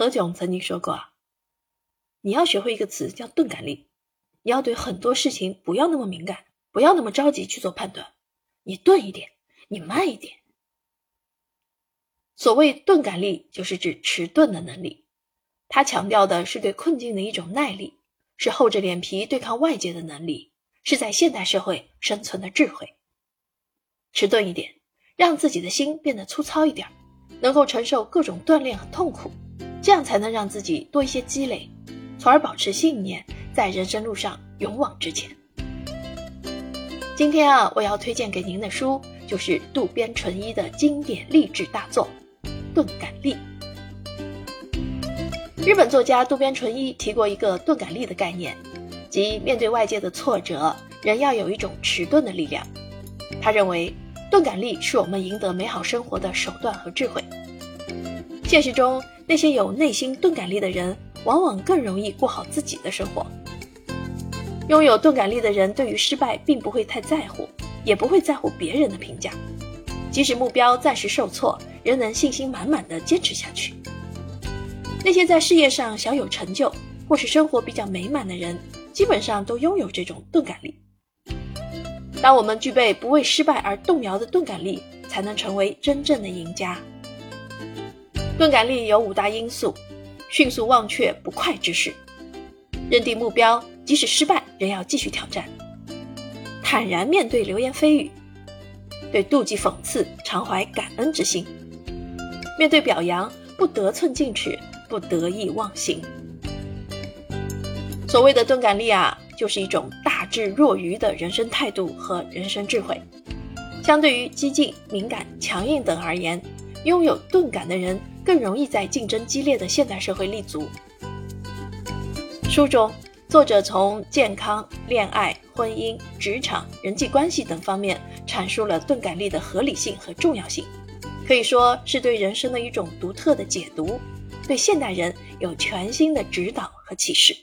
何炅曾经说过，你要学会一个词叫钝感力，你要对很多事情不要那么敏感，不要那么着急去做判断，你钝一点，你慢一点。所谓钝感力，就是指迟钝的能力，它强调的是对困境的一种耐力，是厚着脸皮对抗外界的能力，是在现代社会生存的智慧。迟钝一点，让自己的心变得粗糙一点，能够承受各种锻炼和痛苦。这样才能让自己多一些积累，从而保持信念，在人生路上勇往直前。今天啊，我要推荐给您的书就是渡边淳一的经典励志大作《钝感力》。日本作家渡边淳一提过一个钝感力的概念，即面对外界的挫折，人要有一种迟钝的力量。他认为，钝感力是我们赢得美好生活的手段和智慧。现实中，那些有内心钝感力的人，往往更容易过好自己的生活。拥有钝感力的人，对于失败并不会太在乎，也不会在乎别人的评价。即使目标暂时受挫，仍能信心满满的坚持下去。那些在事业上小有成就，或是生活比较美满的人，基本上都拥有这种钝感力。当我们具备不为失败而动摇的钝感力，才能成为真正的赢家。钝感力有五大因素：迅速忘却不快之事，认定目标，即使失败仍要继续挑战；坦然面对流言蜚语，对妒忌讽刺常怀感恩之心；面对表扬不得寸进尺，不得意忘形。所谓的钝感力啊，就是一种大智若愚的人生态度和人生智慧。相对于激进、敏感、强硬等而言，拥有钝感的人。更容易在竞争激烈的现代社会立足。书中，作者从健康、恋爱、婚姻、职场、人际关系等方面阐述了钝感力的合理性和重要性，可以说是对人生的一种独特的解读，对现代人有全新的指导和启示。